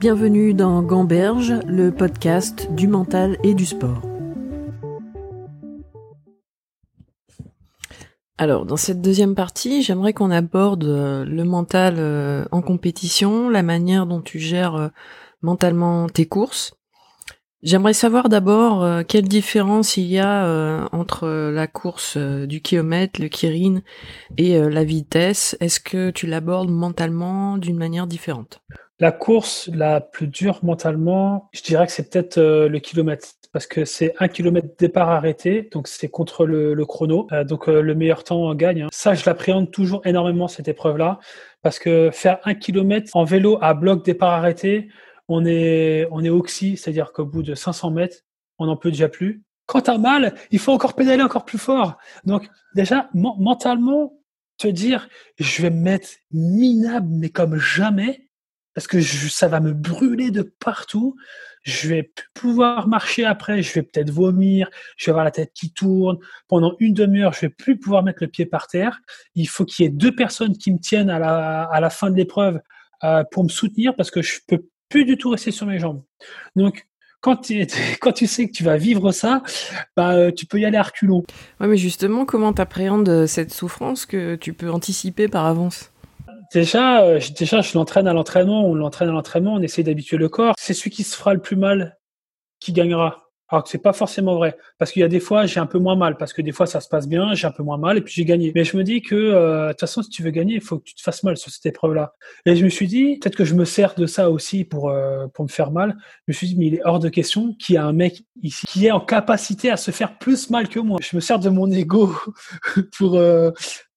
Bienvenue dans Gamberge, le podcast du mental et du sport. Alors, dans cette deuxième partie, j'aimerais qu'on aborde euh, le mental euh, en compétition, la manière dont tu gères euh, mentalement tes courses. J'aimerais savoir d'abord quelle différence il y a entre la course du kilomètre, le kirin et la vitesse. Est-ce que tu l'abordes mentalement d'une manière différente? La course la plus dure mentalement, je dirais que c'est peut-être euh, le kilomètre parce que c'est un kilomètre départ arrêté, donc c'est contre le, chrono, euh, donc euh, le meilleur temps gagne. Hein. Ça, je l'appréhende toujours énormément cette épreuve-là parce que faire un kilomètre en vélo à bloc départ arrêté, on est on est oxy, c'est-à-dire qu'au bout de 500 mètres, on n'en peut déjà plus. Quand t'as mal, il faut encore pédaler encore plus fort. Donc déjà mentalement, te dire, je vais me mettre minable mais comme jamais parce que ça va me brûler de partout. Je vais pouvoir marcher après, je vais peut-être vomir, je vais avoir la tête qui tourne. Pendant une demi-heure, je vais plus pouvoir mettre le pied par terre. Il faut qu'il y ait deux personnes qui me tiennent à la, à la fin de l'épreuve euh, pour me soutenir parce que je peux plus du tout rester sur mes jambes. Donc, quand tu, quand tu sais que tu vas vivre ça, bah, euh, tu peux y aller à reculons. Ouais, mais justement, comment tu appréhendes cette souffrance que tu peux anticiper par avance? Déjà, euh, déjà, je l'entraîne à l'entraînement, on l'entraîne à l'entraînement, on essaie d'habituer le corps. C'est celui qui se fera le plus mal qui gagnera. Alors que c'est pas forcément vrai, parce qu'il y a des fois j'ai un peu moins mal, parce que des fois ça se passe bien, j'ai un peu moins mal et puis j'ai gagné. Mais je me dis que euh, de toute façon, si tu veux gagner, il faut que tu te fasses mal sur cette épreuve-là. Et je me suis dit peut-être que je me sers de ça aussi pour euh, pour me faire mal. Je me suis dit mais il est hors de question qu'il y ait un mec ici qui est en capacité à se faire plus mal que moi. Je me sers de mon ego pour euh,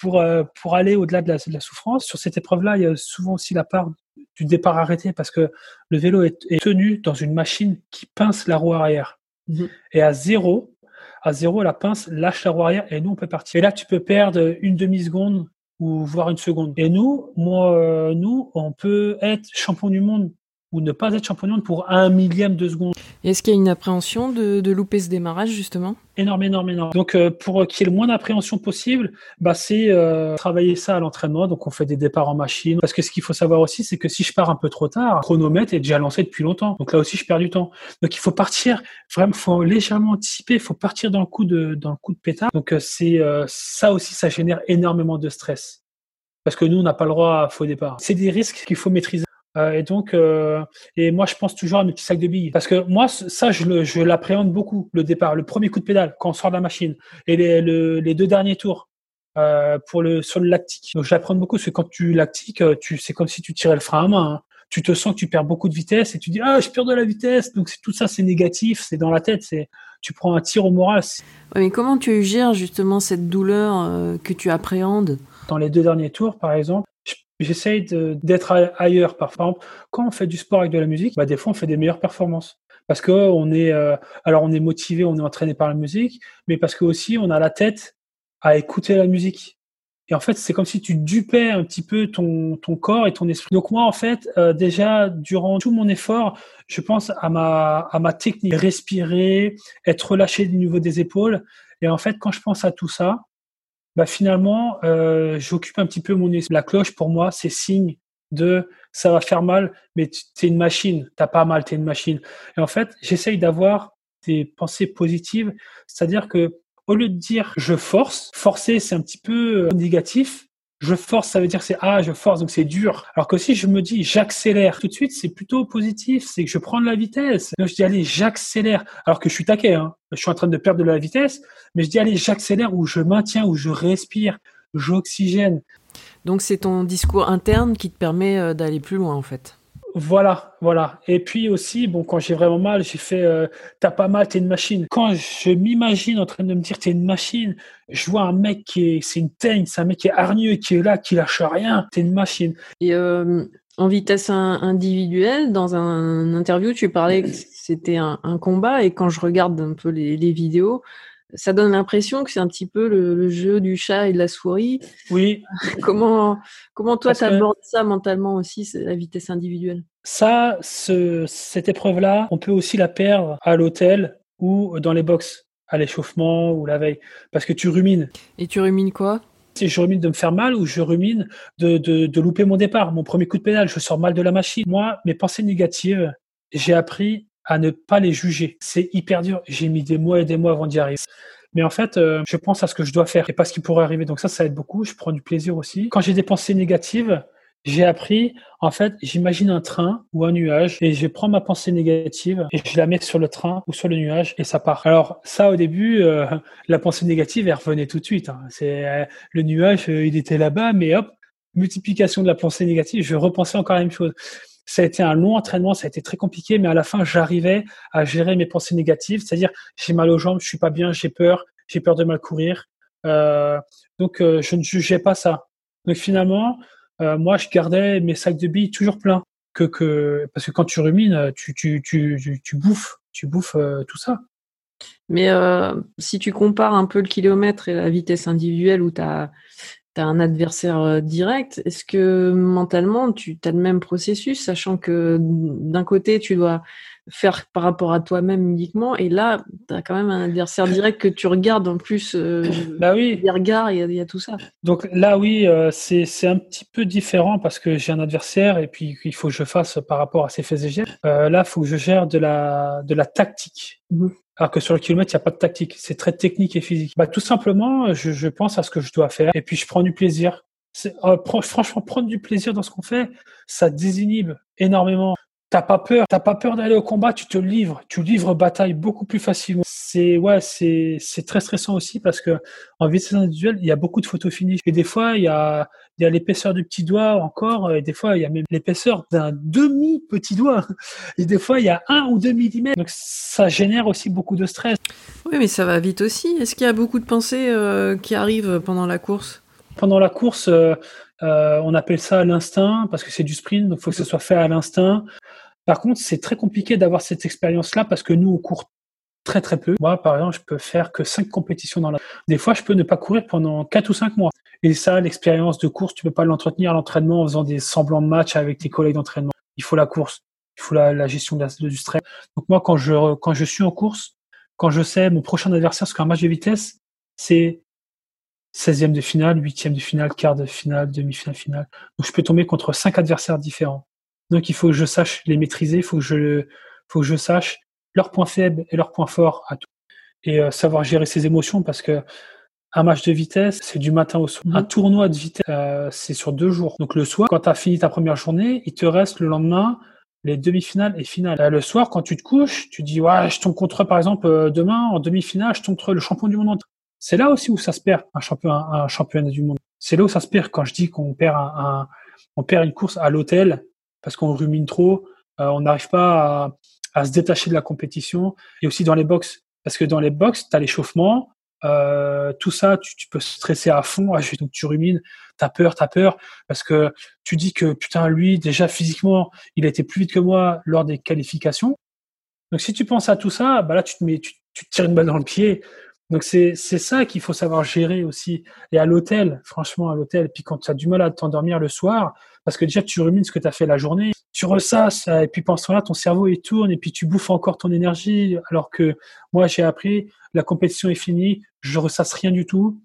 pour pour aller au-delà de la, de la souffrance. Sur cette épreuve-là, il y a souvent aussi la part du départ arrêté parce que le vélo est tenu dans une machine qui pince la roue arrière. Mhm. Et à zéro, à zéro, la pince lâche la roue arrière et nous, on peut partir. Et là, tu peux perdre une demi-seconde ou voire une seconde. Et nous, moi, euh, nous, on peut être champion du monde ou ne pas être monde pour un millième de seconde. Est-ce qu'il y a une appréhension de, de, louper ce démarrage justement? Énorme, énorme, énorme. Donc euh, pour qu'il y ait le moins d'appréhension possible, bah, c'est euh, travailler ça à l'entraînement. Donc on fait des départs en machine. Parce que ce qu'il faut savoir aussi, c'est que si je pars un peu trop tard, le chronomètre est déjà lancé depuis longtemps. Donc là aussi, je perds du temps. Donc il faut partir vraiment, faut légèrement anticiper. Il faut partir dans le coup de dans le coup de pétard. Donc euh, c'est ça aussi, ça génère énormément de stress. Parce que nous, on n'a pas le droit à faux départ. C'est des risques qu'il faut maîtriser. Euh, et donc, euh, et moi, je pense toujours à mes petits sacs de billes. Parce que moi, ça, je, je l'appréhende beaucoup, le départ, le premier coup de pédale, quand on sort de la machine, et les, les deux derniers tours. Euh, pour le sur le lactique. Donc je l'appréhende beaucoup parce que quand tu lactiques, euh, tu c'est comme si tu tirais le frein à main. Hein. Tu te sens que tu perds beaucoup de vitesse et tu dis ah je perds de la vitesse. Donc tout ça c'est négatif, c'est dans la tête, c'est tu prends un tir au moral. mais comment tu gères justement cette douleur euh, que tu appréhendes? Dans les deux derniers tours par exemple, j'essaye d'être ailleurs. Par exemple, quand on fait du sport avec de la musique, bah, des fois, on fait des meilleures performances. Parce que on est, euh, alors on est motivé, on est entraîné par la musique, mais parce que aussi on a la tête à écouter la musique. Et en fait, c'est comme si tu dupais un petit peu ton, ton corps et ton esprit. Donc moi, en fait, euh, déjà, durant tout mon effort, je pense à ma, à ma technique. Respirer, être relâché du niveau des épaules. Et en fait, quand je pense à tout ça, bah finalement, euh, j'occupe un petit peu mon esprit. La cloche, pour moi, c'est signe de ça va faire mal, mais tu es une machine, t'as pas mal, tu es une machine. Et en fait, j'essaye d'avoir des pensées positives, c'est-à-dire que au lieu de dire je force, forcer c'est un petit peu euh, négatif, je force, ça veut dire c'est ah, je force, donc c'est dur. Alors que si je me dis j'accélère tout de suite, c'est plutôt positif, c'est que je prends de la vitesse. Donc je dis allez, j'accélère, alors que je suis taquet, hein. je suis en train de perdre de la vitesse, mais je dis allez, j'accélère ou je maintiens ou je respire, j'oxygène. Donc c'est ton discours interne qui te permet euh, d'aller plus loin en fait. Voilà, voilà. Et puis aussi, bon, quand j'ai vraiment mal, j'ai fait euh, t'as pas mal, t'es une machine. Quand je m'imagine en train de me dire t'es une machine, je vois un mec qui est, c'est une teigne, c'est un mec qui est hargneux, qui est là, qui lâche rien, t'es une machine. Et euh, en vitesse individuelle, dans un interview, tu parlais que c'était un, combat, et quand je regarde un peu les vidéos, ça donne l'impression que c'est un petit peu le, jeu du chat et de la souris. Oui. comment, comment toi, tu abordes ça mentalement aussi, la vitesse individuelle? Ça, ce, cette épreuve-là, on peut aussi la perdre à l'hôtel ou dans les box, à l'échauffement ou la veille, parce que tu rumines. Et tu rumines quoi? Si je rumine de me faire mal ou je rumine de, de, de louper mon départ, mon premier coup de pédale, je sors mal de la machine. Moi, mes pensées négatives, j'ai appris à ne pas les juger. C'est hyper dur. J'ai mis des mois et des mois avant d'y arriver. Mais en fait, euh, je pense à ce que je dois faire et pas ce qui pourrait arriver. Donc ça, ça aide beaucoup. Je prends du plaisir aussi. Quand j'ai des pensées négatives, j'ai appris, en fait, j'imagine un train ou un nuage et je prends ma pensée négative et je la mets sur le train ou sur le nuage et ça part. Alors ça, au début, euh, la pensée négative, elle revenait tout de suite. Hein. C'est euh, le nuage, il était là-bas, mais hop, multiplication de la pensée négative, je repensais encore la même chose ça a été un long entraînement, ça a été très compliqué, mais à la fin, j'arrivais à gérer mes pensées négatives, c'est-à-dire j'ai mal aux jambes, je suis pas bien, j'ai peur, j'ai peur de mal courir. Euh, donc, euh, je ne jugeais pas ça. Donc finalement, euh, moi, je gardais mes sacs de billes toujours pleins, que, parce que quand tu rumines, tu, tu, tu, tu, bouffes, tu bouffes tout ça. Mais si tu compares un peu le kilomètre et la vitesse individuelle où tu as tu as un adversaire euh, direct, est-ce que mentalement tu as le même processus, sachant que d'un côté tu dois faire par rapport à toi-même uniquement, et là tu as quand même un adversaire direct que tu regardes en plus, euh, bah oui. il regards, il y, a, tout ça. Donc là oui, euh, c'est un petit peu différent parce que j'ai un adversaire et puis il faut que je fasse par rapport à ses faits et gestes. là, il faut que je gère de la, de la tactique. Mmh. Alors que sur le kilomètre, il n'y a pas de tactique. C'est très technique et physique. Bah, tout simplement, je, pense à ce que je dois faire et puis je prends du plaisir. Euh, franchement, prendre du plaisir dans ce qu'on fait, ça désinhibe énormément. T'as pas peur, t'as pas peur d'aller au combat, tu te livres, tu livres bataille beaucoup plus facilement. C'est ouais, c'est c'est très stressant aussi parce que en vitesse individuelle, il y a beaucoup de photos finish et des fois il y a il y a l'épaisseur du petit doigt encore et des fois il y a même l'épaisseur d'un demi petit doigt et des fois il y a un ou deux millimètres. Donc ça génère aussi beaucoup de stress. Oui, mais ça va vite aussi. Est-ce qu'il y a beaucoup de pensées euh, qui arrivent pendant la course? Pendant la course. Euh, euh, on appelle ça l'instinct parce que c'est du sprint, donc il faut que ce soit fait à l'instinct. Par contre, c'est très compliqué d'avoir cette expérience-là parce que nous, on court très très peu. Moi, par exemple, je peux faire que cinq compétitions dans la. Des fois, je peux ne pas courir pendant quatre ou cinq mois. Et ça, l'expérience de course, tu peux pas l'entretenir l'entraînement en faisant des semblants de match avec tes collègues d'entraînement. Il faut la course, il faut la, gestion de du stress. Donc moi, quand je quand je suis en course, quand je sais mon prochain adversaire sur un match de vitesse, c'est 16e de finale, 8e de finale, quart de finale, demi-finale, finale. Donc je peux tomber contre cinq adversaires différents. Donc il faut que je sache les maîtriser, il faut que je, faut que je sache leurs points faibles et leurs points forts à tout. Et euh, savoir gérer ses émotions parce que un match de vitesse, c'est du matin au soir. Un mhm. tournoi de vitesse, euh, c'est sur deux jours. Donc le soir, quand tu as fini ta première journée, il te reste le lendemain les demi-finales et finales. Euh, le soir, quand tu te couches, tu dis ouais, je tombe contre par exemple demain en demi-finale, je tombe contre le champion du monde. C'est là aussi où ça se perd un champion, un, championnat du monde. C'est là où ça se perd quand je dis qu'on perd un, on perd une course à l'hôtel parce qu'on rumine trop, euh, on n'arrive pas à, à, se détacher de la compétition. Et aussi dans les box, parce que dans les box, tu as l'échauffement, euh, tout ça, tu, tu, peux stresser à fond. Ah, donc tu rumines, t'as peur, t'as peur, parce que tu dis que putain, lui, déjà physiquement, il a été plus vite que moi lors des qualifications. Donc si tu penses à tout ça, bah là, tu te mets, tu, tu te tires une balle dans le pied. Donc c'est c'est ça qu'il faut savoir gérer aussi. Et à l'hôtel, franchement, à l'hôtel, puis quand tu as du mal à t'endormir le soir, parce que déjà tu rumines ce que tu as fait la journée, tu ressasses, et puis pendant ce temps-là, ton cerveau il tourne, et puis tu bouffes encore ton énergie, alors que moi j'ai appris, la compétition est finie, je ressasse rien du tout,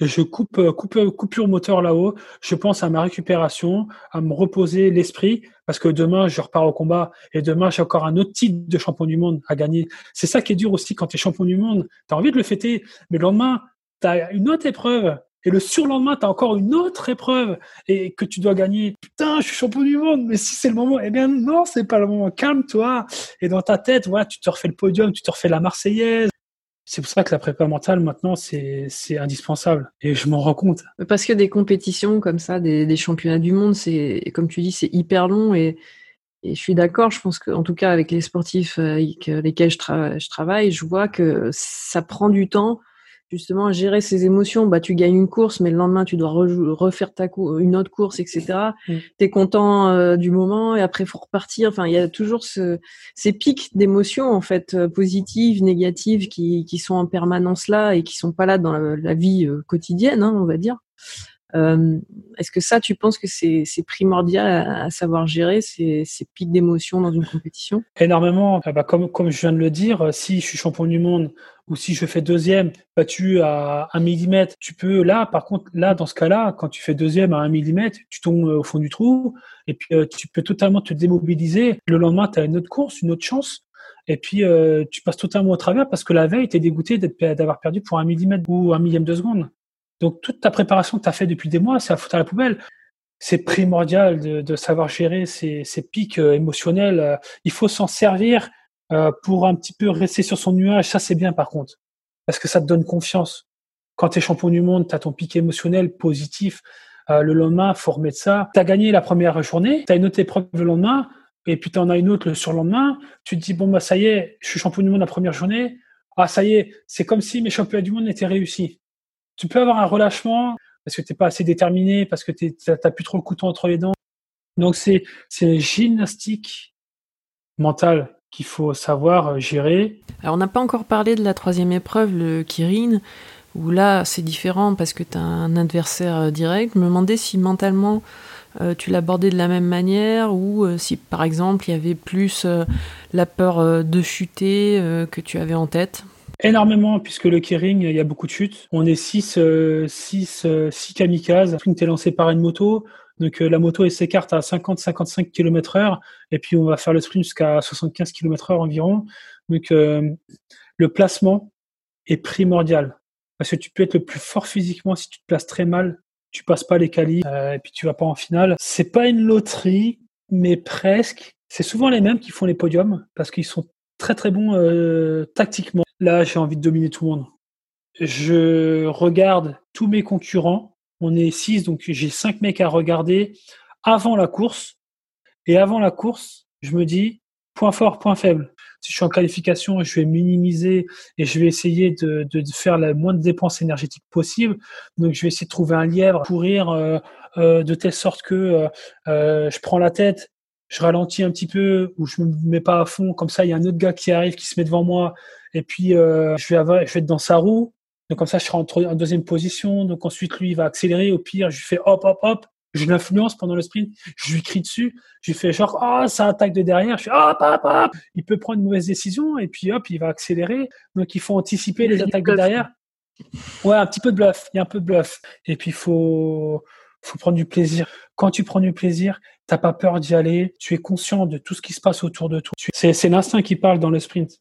je coupe, euh, coupe euh, coupure moteur là-haut. Je pense à ma récupération, à me reposer l'esprit, parce que demain, je repars au combat et demain, j'ai encore un autre titre de champion du monde à gagner. C'est ça qui est dur aussi quand tu es champion du monde. Tu as envie de le fêter, mais le lendemain, tu as une autre épreuve. Et le surlendemain, tu as encore une autre épreuve et que tu dois gagner. Putain, je suis champion du monde, mais si c'est le moment, eh bien non, c'est pas le moment. Calme-toi. Et dans ta tête, voilà, tu te refais le podium, tu te refais la Marseillaise, c'est pour ça que la prépa mentale, maintenant, c'est indispensable. Et je m'en rends compte. Parce que des compétitions comme ça, des, championnats du monde, c'est, comme tu dis, c'est hyper long. Et, je suis d'accord, je pense qu'en tout cas, avec les sportifs avec lesquels je, je travaille, je vois que ça prend du temps justement gérer ses émotions. Bah, tu gagnes une course, mais le lendemain, tu dois refaire ta une autre course, etc. Mm. Tu es content euh, du moment et après, faut repartir. Enfin, il y a toujours ce, ces pics d'émotions, en fait, euh, positives, négatives, qui, qui sont en permanence là et qui sont pas là dans la, vie euh, quotidienne, hein, on va dire. Est-ce que ça, tu penses que c'est primordial à, savoir gérer ces, ces pics d'émotions dans une compétition? Énormément. Ah bah, comme, comme je viens de le dire, si je suis champion du monde ou si je fais deuxième battu à un millimètre, tu peux là, par contre, là, dans ce cas-là, quand tu fais deuxième à un millimètre, tu tombes au fond du trou, et puis euh, tu peux totalement te démobiliser. Le lendemain, tu as une autre course, une autre chance, et puis euh, tu passes totalement au travers parce que la veille, tu es dégoûté d'avoir perdu pour un millimètre ou un millième de seconde. Donc toute ta préparation que tu as fait depuis des mois, c'est à foutre à la poubelle. C'est primordial de, savoir gérer ces, pics euh, émotionnels. Il faut s'en servir euh, pour un petit peu rester sur son nuage. Ça, c'est bien par contre, parce que ça te donne confiance. Quand tu es champion du monde, tu as ton pic émotionnel positif. Euh, le lendemain, faut remettre ça. Tu as gagné la première journée, tu as une autre épreuve le lendemain, et puis tu en as une autre le surlendemain. Tu te dis, bon, bah ça y est, je suis champion du monde la première journée. Ah, ça y est, c'est comme si mes championnats du monde étaient réussis. Tu peux avoir un relâchement parce que tu pas assez déterminé, parce que tu n'as plus trop le couteau entre les dents. Donc, c'est gymnastique mentale qu'il faut savoir euh, gérer. Alors on n'a pas encore parlé de la troisième épreuve, le Kirin, où là c'est différent parce que tu as un adversaire euh, direct. Je me demandais si mentalement euh, tu l'abordais de la même manière ou si par exemple il y avait plus la peur de chuter que tu avais en tête. Énormément, puisque le Kering, il y a beaucoup de chutes. On est 6 six, six, kamikazes. Tu es lancé par une moto. Donc euh, la moto elle s'écarte à 50-55 km heure et puis on va faire le sprint jusqu'à 75 km heure environ. Donc euh, le placement est primordial parce que tu peux être le plus fort physiquement si tu te places très mal, tu passes pas les qualis euh, et puis tu vas pas en finale. C'est pas une loterie, mais presque. C'est souvent les mêmes qui font les podiums parce qu'ils sont très très bons tactiquement. Là, j'ai envie de dominer tout le monde. Je regarde tous mes concurrents on est six, donc j'ai cinq mecs à regarder avant la course. Et avant la course, je me dis, point fort, point faible. Si je suis en qualification, je vais minimiser et je vais essayer de, faire la moins de dépenses énergétiques possible. Donc, je vais essayer de trouver un lièvre, courir euh, euh, de telle sorte que euh, je prends la tête, je ralentis un petit peu ou je me mets pas à fond. Comme ça, il y a un autre gars qui arrive, qui se met devant moi et puis je vais, avoir, je vais être dans sa roue. Donc comme ça, je serai en, deuxième position. Donc ensuite, lui, il va accélérer. Au pire, je lui fais hop, hop, hop. Je l'influence pendant le sprint. Je lui crie dessus. Je lui fais genre, ah, oh, ça attaque de derrière. Je fais hop, hop, hop. Il peut prendre une mauvaise décision et puis hop, il va accélérer. Donc il faut anticiper les attaques de derrière. Ouais, un petit peu de bluff. Il y a un peu de bluff. Et puis il faut, faut prendre du plaisir. Quand tu prends du plaisir, t'as pas peur d'y aller. Tu es conscient de tout ce qui se passe autour de toi. C'est l'instinct qui parle dans le sprint.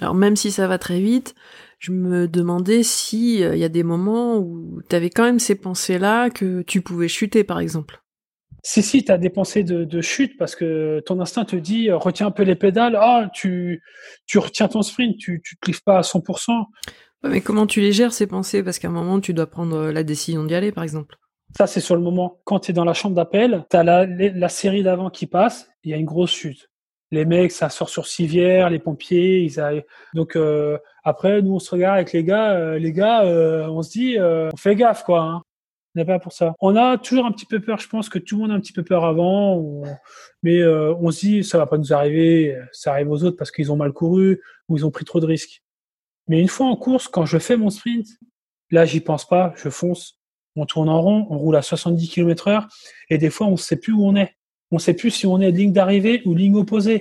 Alors même si ça va très vite, je me demandais si il euh, y a des moments où tu avais quand même ces pensées-là que tu pouvais chuter, par exemple. Si, si, tu as des pensées de, chute parce que ton instinct te dit euh, retiens un peu les pédales, ah, tu, tu retiens ton sprint, tu ne te livres pas à 100%. mais comment tu les gères ces pensées? Parce qu'à un moment, tu dois prendre euh, la décision d'y aller, par exemple. Ça, c'est sur le moment. Quand tu es dans la chambre d'appel, tu as la, la série d'avant qui passe, il y a une grosse chute les mecs, ça sort sur civière, les pompiers, ils arrivent. Donc euh, après, nous on se regarde avec les gars, euh, les gars, euh, on se dit, on fait gaffe quoi. Hein. On n'est pas pour ça. On a toujours un petit peu peur. Je pense que tout le monde a un petit peu peur avant, mais on se dit, ça va pas nous arriver. Ça arrive aux autres parce qu'ils ont mal couru ou ils ont pris trop de risques. Mais une fois en course, quand je fais mon sprint, là j'y pense pas, je fonce. On tourne en rond, on roule à 70 km heure, et des fois on ne sait plus où on est on ne sait plus si on est ligne d'arrivée ou ligne opposée.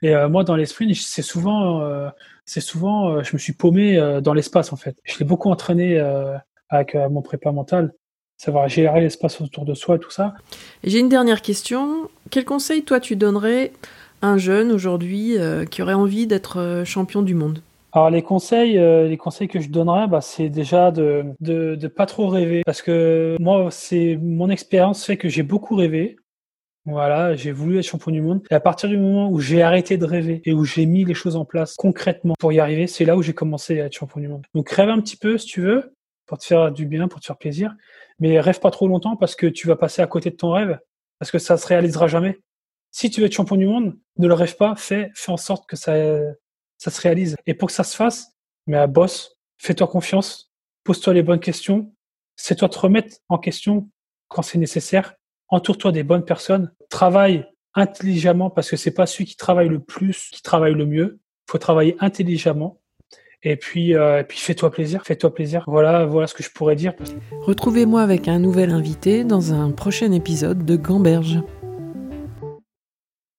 Et euh, moi, dans les sprints, c'est souvent, euh, c'est souvent, euh, je me suis paumé dans l'espace en fait. Je l'ai beaucoup entraîné avec mon prépa mental, savoir gérer l'espace autour de soi et tout ça. J'ai une dernière question. Quel conseil toi tu donnerais à un jeune aujourd'hui qui aurait envie d'être champion du monde? Alors les conseils, les conseils que je donnerais, bah, c'est déjà de, de de pas trop rêver parce que moi c'est mon expérience fait que j'ai beaucoup rêvé voilà, j'ai voulu être champion du monde. Et à partir du moment où j'ai arrêté de rêver et où j'ai mis les choses en place concrètement pour y arriver, c'est là où j'ai commencé à être champion du monde. Donc rêve un petit peu si tu veux, pour te faire du bien, pour te faire plaisir. Mais rêve pas trop longtemps parce que tu vas passer à côté de ton rêve, parce que ça se réalisera jamais. Si tu veux être champion du monde, ne le rêve pas, fais, fais en sorte que ça, ça se réalise. Et pour que ça se fasse, mais à boss, fais-toi confiance, pose-toi les bonnes questions, c'est toi te remettre en question quand c'est nécessaire entoure-toi des bonnes personnes, travaille intelligemment parce que c'est pas celui qui travaille le plus qui travaille le mieux. Faut travailler intelligemment. Et puis, euh, puis fais-toi plaisir, fais-toi plaisir. Voilà, voilà ce que je pourrais dire. Retrouvez-moi avec un nouvel invité dans un prochain épisode de Gamberge.